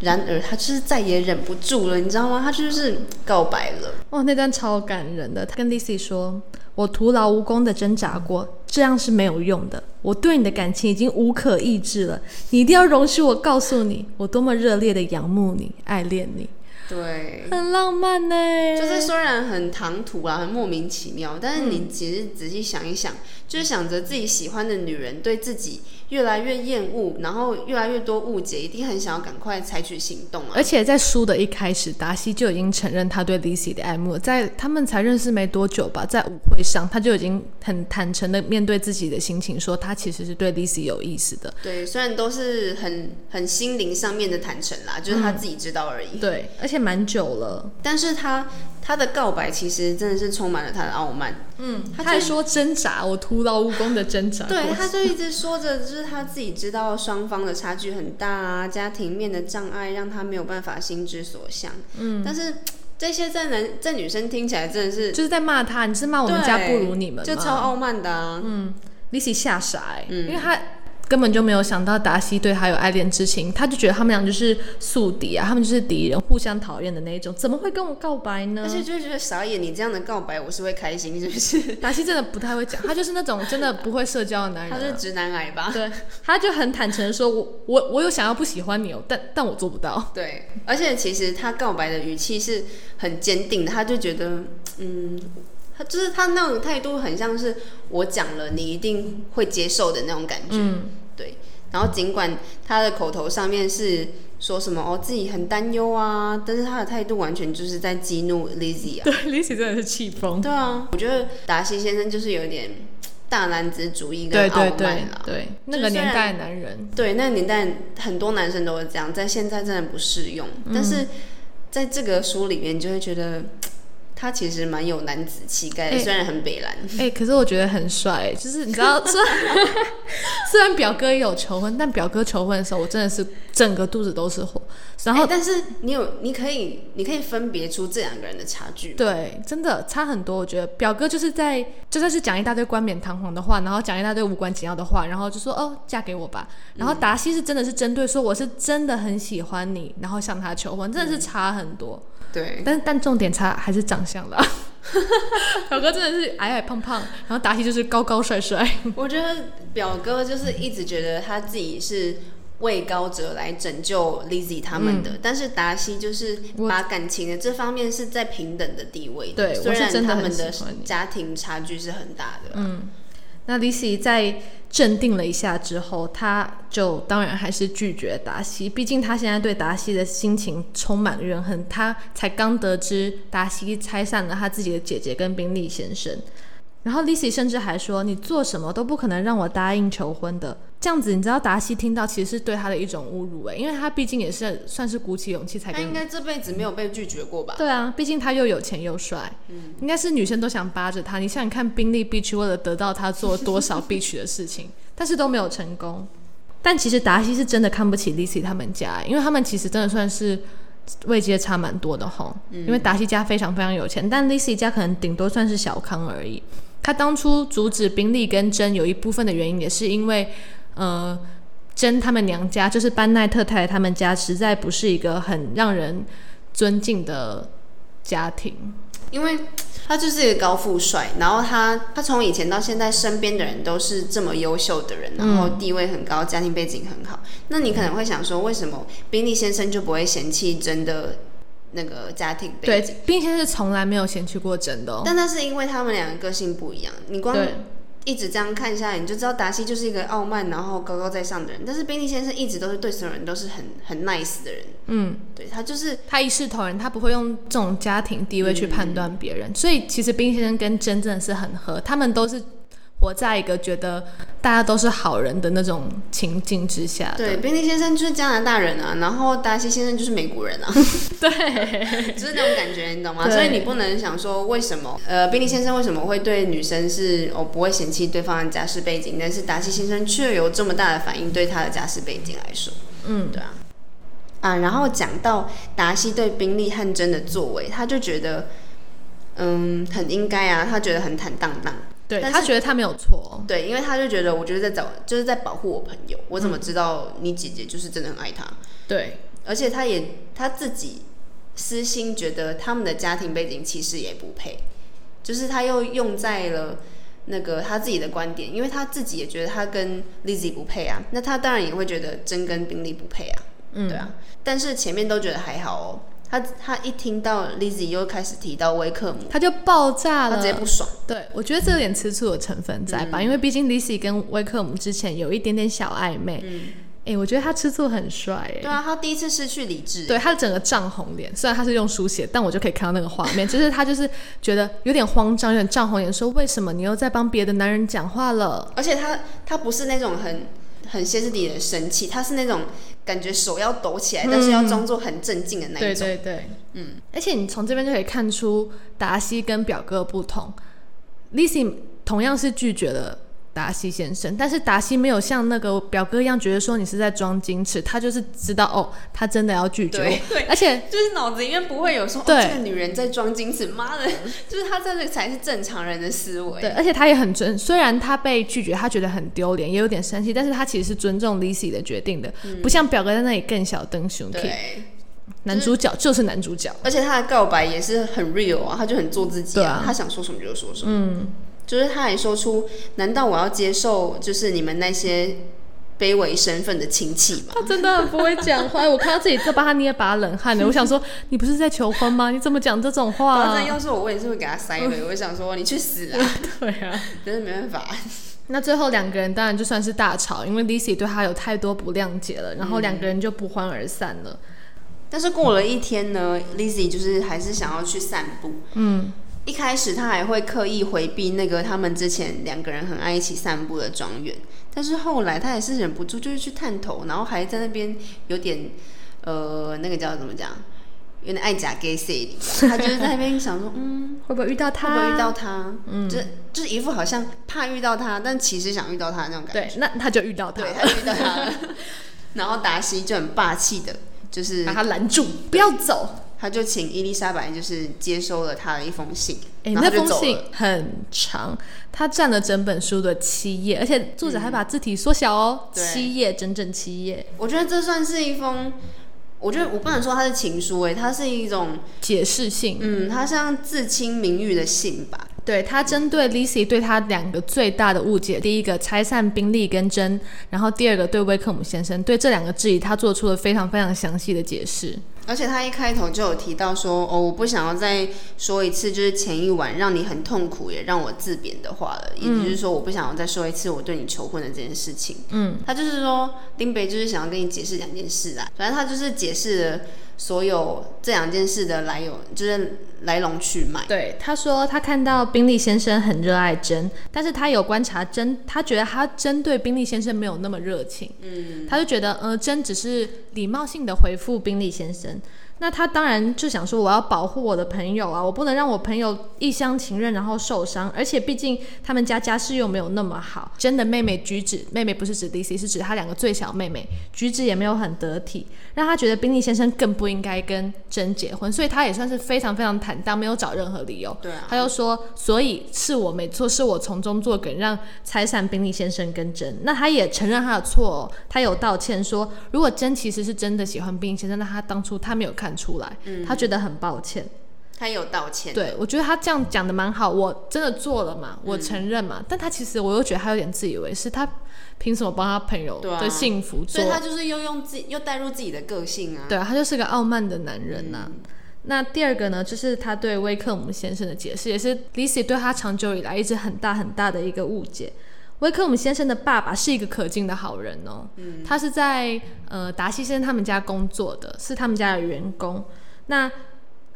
Speaker 2: 然而他就是再也忍不住了，你知道吗？他就是告白了。
Speaker 1: 哦，那段超感人的。他跟 Lizzie 说：“我徒劳无功的挣扎过，这样是没有用的。我对你的感情已经无可抑制了，你一定要容许我告诉你，我多么热烈的仰慕你，爱恋你。”
Speaker 2: 对，
Speaker 1: 很浪漫呢。
Speaker 2: 就是虽然很唐突啊，很莫名其妙，但是你其实仔细想一想，就是想着自己喜欢的女人对自己越来越厌恶，然后越来越多误解，一定很想要赶快采取行动啊。
Speaker 1: 而且在书的一开始，达西就已经承认他对 Lizzy 的爱慕，在他们才认识没多久吧，在舞会上他就已经很坦诚的面对自己的心情，说他其实是对 Lizzy 有意思的。
Speaker 2: 对，虽然都是很很心灵上面的坦诚啦，就是他自己知道而已。
Speaker 1: 对，而且蛮久了。
Speaker 2: 但是他他的告白其实真的是充满了他的傲慢。
Speaker 1: 嗯，他还说挣扎，我徒劳无功的挣扎。
Speaker 2: 对，他就一直说着，就是他自己知道双方的差距很大啊，家庭面的障碍让他没有办法心之所向。嗯，但是 这些在男在女生听起来真的是
Speaker 1: 就是在骂他，你是骂我们家不如你们，
Speaker 2: 就超傲慢的啊。
Speaker 1: 嗯，Lizzy 吓傻哎，因为他。根本就没有想到达西对他有爱恋之情，他就觉得他们俩就是宿敌啊，他们就是敌人，互相讨厌的那一种，怎么会跟我告白呢？
Speaker 2: 而且就会觉得傻眼，你这样的告白我是会开心，是不是？
Speaker 1: 达西真的不太会讲，他就是那种真的不会社交的男人，
Speaker 2: 他是直男癌吧？
Speaker 1: 对，他就很坦诚的说，我我我有想要不喜欢你哦，但但我做不到。
Speaker 2: 对，而且其实他告白的语气是很坚定的，他就觉得，嗯，他就是他那种态度很像是我讲了，你一定会接受的那种感觉。嗯。对，然后尽管他的口头上面是说什么哦自己很担忧啊，但是他的态度完全就是在激怒 Lizzy 啊。
Speaker 1: 对，Lizzy 真的是气疯。
Speaker 2: 对啊，我觉得达西先生就是有点大男子主义跟傲慢
Speaker 1: 啦。对，那个年代男人。
Speaker 2: 对，那个年代很多男生都是这样，在现在真的不适用。但是在这个书里面，就会觉得。他其实蛮有男子气概，虽然很北蓝。
Speaker 1: 哎，可是我觉得很帅，就是你知道，虽然虽然表哥也有求婚，但表哥求婚的时候，我真的是整个肚子都是火。然后，
Speaker 2: 但是你有，你可以，你可以分别出这两个人的差距。
Speaker 1: 对，真的差很多。我觉得表哥就是在就算是讲一大堆冠冕堂皇的话，然后讲一大堆无关紧要的话，然后就说哦，嫁给我吧。然后达西是真的是针对说我是真的很喜欢你，然后向他求婚，真的是差很多。
Speaker 2: 对，
Speaker 1: 但但重点差还是长相了。表哥真的是矮矮胖胖，然后达西就是高高帅帅。
Speaker 2: 我觉得表哥就是一直觉得他自己是位高者来拯救 Lizzy 他们的，但是达西就是把感情的这方面是在平等的地位。
Speaker 1: 对，
Speaker 2: 虽然他们
Speaker 1: 的
Speaker 2: 家庭差距是很大的。
Speaker 1: 嗯。那丽西在镇定了一下之后，他就当然还是拒绝达西。毕竟他现在对达西的心情充满怨恨。他才刚得知达西拆散了他自己的姐姐跟宾利先生。然后 Lizzy 甚至还说：“你做什么都不可能让我答应求婚的。”这样子，你知道达西听到其实是对他的一种侮辱哎，因为他毕竟也是算是鼓起勇气才。
Speaker 2: 他应该这辈子没有被拒绝过吧？
Speaker 1: 对啊，毕竟他又有钱又帅，嗯，应该是女生都想扒着他。你想想看，宾利 Beach 为了得到他做多少 Beach 的事情，但是都没有成功。但其实达西是真的看不起 Lizzy 他们家，因为他们其实真的算是位阶差蛮多的哈。因为达西家非常非常有钱，但 Lizzy 家可能顶多算是小康而已。他当初阻止宾利跟珍有一部分的原因，也是因为，呃，珍他们娘家就是班奈特太太他们家，实在不是一个很让人尊敬的家庭。
Speaker 2: 因为他就是一个高富帅，然后他他从以前到现在身边的人都是这么优秀的人，然后地位很高，家庭背景很好。那你可能会想说，为什么宾利先生就不会嫌弃真的？那个家庭背景，
Speaker 1: 并且是从来没有嫌弃过真的。
Speaker 2: 但那是因为他们两个个性不一样。你光一直这样看下来，你就知道达西就是一个傲慢然后高高在上的人。但是宾利先生一直都是对所有人都是很很 nice 的人。嗯，对他就是
Speaker 1: 他一视同仁，他不会用这种家庭地位去判断别人。所以其实宾利先生跟真正的是很合，他们都是。活在一个觉得大家都是好人的那种情境之下。
Speaker 2: 对，宾利先生就是加拿大人啊，然后达西先生就是美国人啊。
Speaker 1: 对，
Speaker 2: 就是那种感觉，你懂吗？所以你不能想说为什么，呃，宾利先生为什么会对女生是哦不会嫌弃对方的家世背景，但是达西先生却有这么大的反应对他的家世背景来说。嗯，对啊。啊，然后讲到达西对宾利和真的作为，他就觉得嗯很应该啊，他觉得很坦荡荡。
Speaker 1: 对他觉得他没有错，
Speaker 2: 对，因为他就觉得，我觉得在找，就是在保护我朋友。我怎么知道你姐姐就是真的很爱他？
Speaker 1: 对，
Speaker 2: 而且他也他自己私心觉得他们的家庭背景其实也不配，就是他又用在了那个他自己的观点，因为他自己也觉得他跟 Lizzy 不配啊，那他当然也会觉得真跟宾利不配啊，嗯，对啊。但是前面都觉得还好哦，他他一听到 Lizzy 又开始提到威克姆，
Speaker 1: 他就爆炸了，
Speaker 2: 他直接不爽。
Speaker 1: 对，我觉得这有点吃醋的成分在吧，因为毕竟 Lizzy 跟威克姆之前有一点点小暧昧。嗯，哎，我觉得他吃醋很帅，哎。
Speaker 2: 对啊，他第一次失去理智。
Speaker 1: 对他整个涨红脸，虽然他是用书写，但我就可以看到那个画面，就是他就是觉得有点慌张，有点涨红脸，说为什么你又在帮别的男人讲话了？
Speaker 2: 而且他他不是那种很。很歇斯底里的生气，他是那种感觉手要抖起来，但是要装作很镇静的那一
Speaker 1: 种。对对对，嗯。而且你从这边就可以看出达西跟表哥不同，Lizzy 同样是拒绝了。达西先生，但是达西没有像那个表哥一样觉得说你是在装矜持，他就是知道哦，他真的要拒绝
Speaker 2: 我，对，
Speaker 1: 而且
Speaker 2: 就是脑子里面不会有说，对，这个女人在装矜持，妈的，就是他这个才是正常人的思维。
Speaker 1: 对，而且他也很尊，虽然他被拒绝，他觉得很丢脸，也有点生气，但是他其实是尊重 Lizzy 的决定的，不像表哥在那里更小灯熊。
Speaker 2: 对，
Speaker 1: 男主角就是男主角，
Speaker 2: 而且他的告白也是很 real 啊，他就很做自己啊，他想说什么就说什么。嗯。就是他还说出，难道我要接受就是你们那些卑微身份的亲戚吗？
Speaker 1: 他真的很不会讲话，我看到自己在帮他捏把冷汗了。我想说，你不是在求婚吗？你怎么讲这种话？
Speaker 2: 要是我，我也是会给他塞的。我想说，你去死啊！
Speaker 1: 对啊，
Speaker 2: 真是没办法。
Speaker 1: 那最后两个人当然就算是大吵，因为 Lizzy 对他有太多不谅解了，然后两个人就不欢而散了。
Speaker 2: 但是过了一天呢，Lizzy 就是还是想要去散步。嗯。一开始他还会刻意回避那个他们之前两个人很爱一起散步的庄园，但是后来他也是忍不住就是去探头，然后还在那边有点呃那个叫怎么讲，有点爱假 gay say，他就是在那边想说，嗯，
Speaker 1: 会不会遇到他？
Speaker 2: 会不会遇到他？嗯，就就是一副好像怕遇到他，但其实想遇到他那种感
Speaker 1: 觉。对，那他就遇到他，
Speaker 2: 对，他遇到他了。然后达西就很霸气的，就是
Speaker 1: 把他拦住，不要走。
Speaker 2: 他就请伊丽莎白，就是接收了他的一封信。
Speaker 1: 哎，那封信很长，他占了整本书的七页，而且作者还把字体缩小哦，七页，整整七页。
Speaker 2: 我觉得这算是一封，我觉得我不能说它是情书，哎，它是一种
Speaker 1: 解释信。
Speaker 2: 嗯，它像自清名誉的信吧。
Speaker 1: 对他针对 Lizzy 对他两个最大的误解，第一个拆散宾利跟珍，然后第二个对威克姆先生对这两个质疑，他做出了非常非常详细的解释。
Speaker 2: 而且他一开头就有提到说，哦，我不想要再说一次，就是前一晚让你很痛苦，也让我自贬的话了。也就是说，我不想要再说一次我对你求婚的这件事情。嗯，他就是说，丁北就是想要跟你解释两件事啊。反正他就是解释了所有这两件事的来由，就是来龙去脉。
Speaker 1: 对，他说他看到宾利先生很热爱珍，但是他有观察珍，他觉得他针对宾利先生没有那么热情。嗯，他就觉得，呃，珍只是礼貌性的回复宾利先生。那他当然就想说，我要保护我的朋友啊，我不能让我朋友一厢情愿然后受伤，而且毕竟他们家家世又没有那么好。真的妹妹举止，妹妹不是指 D.C，是指他两个最小妹妹，举止也没有很得体，让他觉得宾利先生更不应该跟真结婚，所以他也算是非常非常坦荡，没有找任何理由。
Speaker 2: 对啊，
Speaker 1: 他又说，所以是我没错，是我从中作梗，让拆散宾利先生跟真。那他也承认他的错，他有道歉说，如果真其实是真的喜欢宾利先生，那他当初他没有看。出来，他觉得很抱歉，
Speaker 2: 他有道歉。
Speaker 1: 对我觉得他这样讲的蛮好，我真的做了嘛，我承认嘛。但他其实我又觉得他有点自以为是，他凭什么帮他朋友的幸福？
Speaker 2: 所以他就是又用自己又带入自己的个性啊。
Speaker 1: 对啊，他就是个傲慢的男人呐。那第二个呢，就是他对威克姆先生的解释，也是 Lizzy 对他长久以来一直很大很大的一个误解。威克姆先生的爸爸是一个可敬的好人哦，他是在呃达西先生他们家工作的，是他们家的员工。那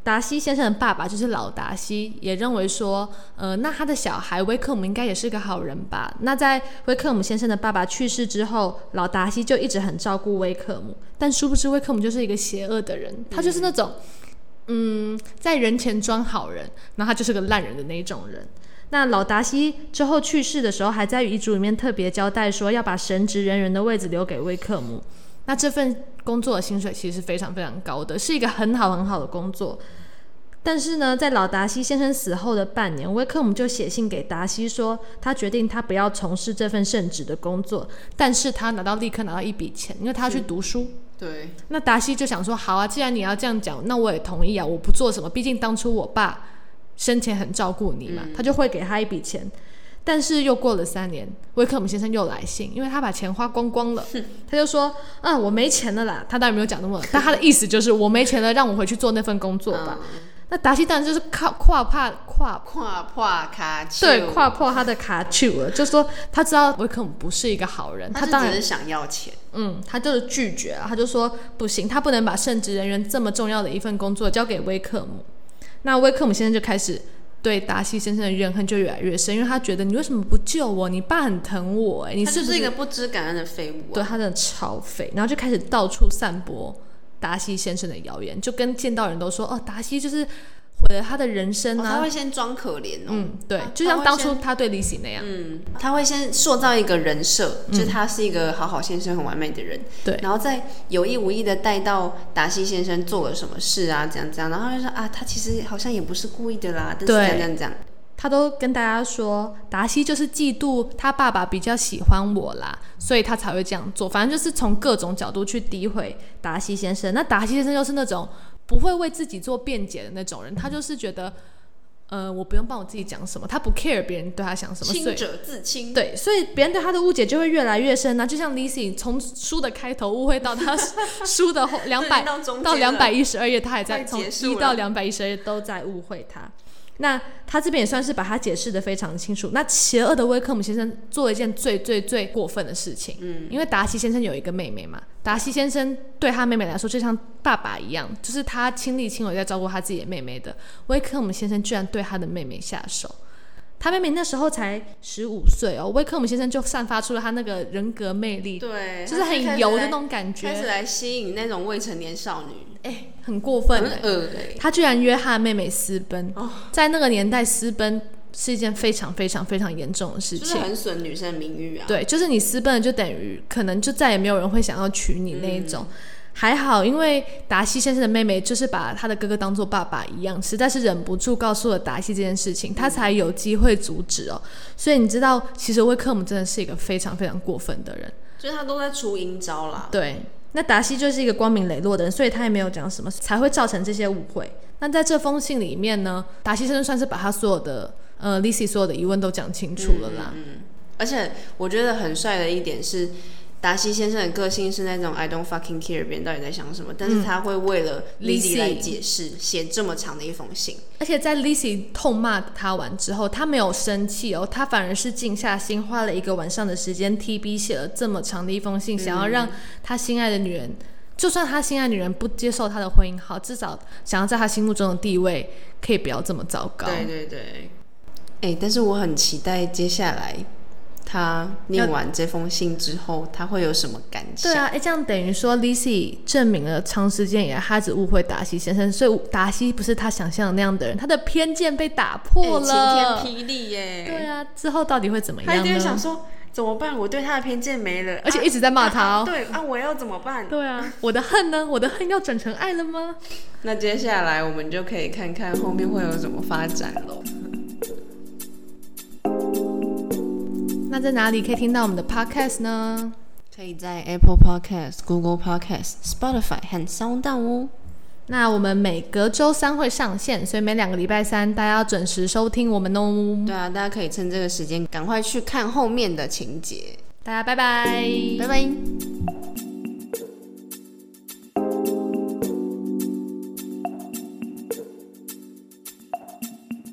Speaker 1: 达西先生的爸爸就是老达西，也认为说，呃，那他的小孩威克姆应该也是个好人吧？那在威克姆先生的爸爸去世之后，老达西就一直很照顾威克姆，但殊不知威克姆就是一个邪恶的人，他就是那种，嗯，在人前装好人，然后他就是个烂人的那种人。那老达西之后去世的时候，还在遗嘱里面特别交代说，要把神职人员的位置留给威克姆。那这份工作的薪水其实是非常非常高的，是一个很好很好的工作。但是呢，在老达西先生死后的半年，威克姆就写信给达西说，他决定他不要从事这份圣职的工作，但是他拿到立刻拿到一笔钱，因为他要去读书。
Speaker 2: 对。
Speaker 1: 那达西就想说，好啊，既然你要这样讲，那我也同意啊，我不做什么，毕竟当初我爸。生前很照顾你嘛，他就会给他一笔钱。但是又过了三年，威克姆先生又来信，因为他把钱花光光了，他就说：“嗯，我没钱了啦。”他当然没有讲那么，但他的意思就是我没钱了，让我回去做那份工作吧。那达西当然就是靠跨怕跨
Speaker 2: 跨破卡丘，
Speaker 1: 对跨破他的卡丘了，就说他知道威克姆不是一个好人，
Speaker 2: 他
Speaker 1: 当然
Speaker 2: 只是想要钱。
Speaker 1: 嗯，他就是拒绝啊，他就说不行，他不能把圣职人员这么重要的一份工作交给威克姆。那威克姆先生就开始对达西先生的怨恨就越来越深，因为他觉得你为什么不救我？你爸很疼我、哎，你
Speaker 2: 他
Speaker 1: 是不
Speaker 2: 就是一个不知感恩的废物、啊。
Speaker 1: 对他真的超废，然后就开始到处散播达西先生的谣言，就跟见到人都说哦，达西就是毁了他的人生啊。
Speaker 2: 哦他会先装可怜哦。
Speaker 1: 嗯，对，就像当初他对李喜那样。
Speaker 2: 嗯，他会先塑造一个人设，就是他是一个好好先生、很完美的人，
Speaker 1: 嗯对
Speaker 2: 然后再有意无意的带到达西先生做了什么事啊，怎样怎样，然后就说啊，他其实好像也不是故意的啦，但是
Speaker 1: 对
Speaker 2: 这样这样这样，
Speaker 1: 他都跟大家说，达西就是嫉妒他爸爸比较喜欢我啦，所以他才会这样做。反正就是从各种角度去诋毁达西先生。那达西先生又是那种不会为自己做辩解的那种人，他就是觉得，呃，我不用帮我自己讲什么，他不 care 别人对他想什么，
Speaker 2: 清者自清。
Speaker 1: 对，所以别人对他的误解就会越来越深呢、就像 Lizzy 从书的开头误会到他书的后两百
Speaker 2: 到
Speaker 1: 两百一十二页，他还在从一到两百一十二页都在误会他。那他这边也算是把他解释的非常清楚。那邪恶的威克姆先生做了一件最最最过分的事情，嗯，因为达西先生有一个妹妹嘛，达西先生对他妹妹来说就像爸爸一样，就是他亲力亲为在照顾他自己的妹妹的。威克姆先生居然对他的妹妹下手。他妹妹那时候才十五岁哦，威克姆先生就散发出了他那个人格魅力，
Speaker 2: 对，
Speaker 1: 就是很油的那种感觉，
Speaker 2: 开始来吸引那种未成年少女，
Speaker 1: 哎、很过分
Speaker 2: 很
Speaker 1: 哎。
Speaker 2: 恶欸
Speaker 1: 他居然约他的妹妹私奔，
Speaker 2: 哦
Speaker 1: 在那个年代私奔是一件非常非常非常严重的事情。
Speaker 2: 就是很损女生的名誉啊。
Speaker 1: 对，就是你私奔了，就等于可能就再也没有人会想要娶你那一种。
Speaker 2: 嗯
Speaker 1: 还好，因为达西先生的妹妹就是把他的哥哥当做爸爸一样，实在是忍不住告诉了达西这件事情，他才有机会阻止哦。所以你知道，其实威克姆真的是一个非常非常过分的人。
Speaker 2: 就是他都在出阴招啦。
Speaker 1: 对，那达西就是一个光明磊落的人，所以他也没有讲什么，才会造成这些误会。那在这封信里面呢，达西先生算是把他所有的呃 Lizzy 所有的疑问都讲清楚了啦。
Speaker 2: 嗯而且我觉得很帅的一点是，达西先生的个性是那种 I don't fucking care 别人到底在想什么，但是他会为了
Speaker 1: Lizzy
Speaker 2: 解释，写这么长的一封信。
Speaker 1: 而且在 Lizzy 痛骂他完之后，他没有生气哦，他反而是静下心，花了一个晚上的时间，T B 写了这么长的一封信，想要让他心爱的女人，就算他心爱女人不接受他的婚姻，好，至少想要在他心目中的地位可以不要这么糟糕。
Speaker 2: 对对对。哎、但是我很期待接下来他念完这封信之后，他会有什么感想？
Speaker 1: 对啊，哎，这样等于说 Lizzy 证明了长时间以来他只误会达西先生，所以达西不是他想象的那样的人，他的偏见被打破了。
Speaker 2: 哎晴天霹雳耶！
Speaker 1: 对啊，之后到底会怎么样
Speaker 2: 他一定会想
Speaker 1: 呢？
Speaker 2: 说怎么办？我对他的偏见没了，
Speaker 1: 而且一直在骂他哦
Speaker 2: 啊啊对啊，我要怎么办？
Speaker 1: 对啊，我的恨呢？我的恨要转成爱了吗？
Speaker 2: 那接下来我们就可以看看后面会有什么发展喽。
Speaker 1: 那在哪里可以听到我们的 podcast 呢？
Speaker 2: 可以在 Apple Podcast、Google Podcast、Spotify 和 Sound 哦。
Speaker 1: 那我们每隔周三会上线，所以每两个礼拜三大家要准时收听我们哦。
Speaker 2: 对啊，大家可以趁这个时间赶快去看后面的情节。
Speaker 1: 大家拜拜，
Speaker 2: 拜拜。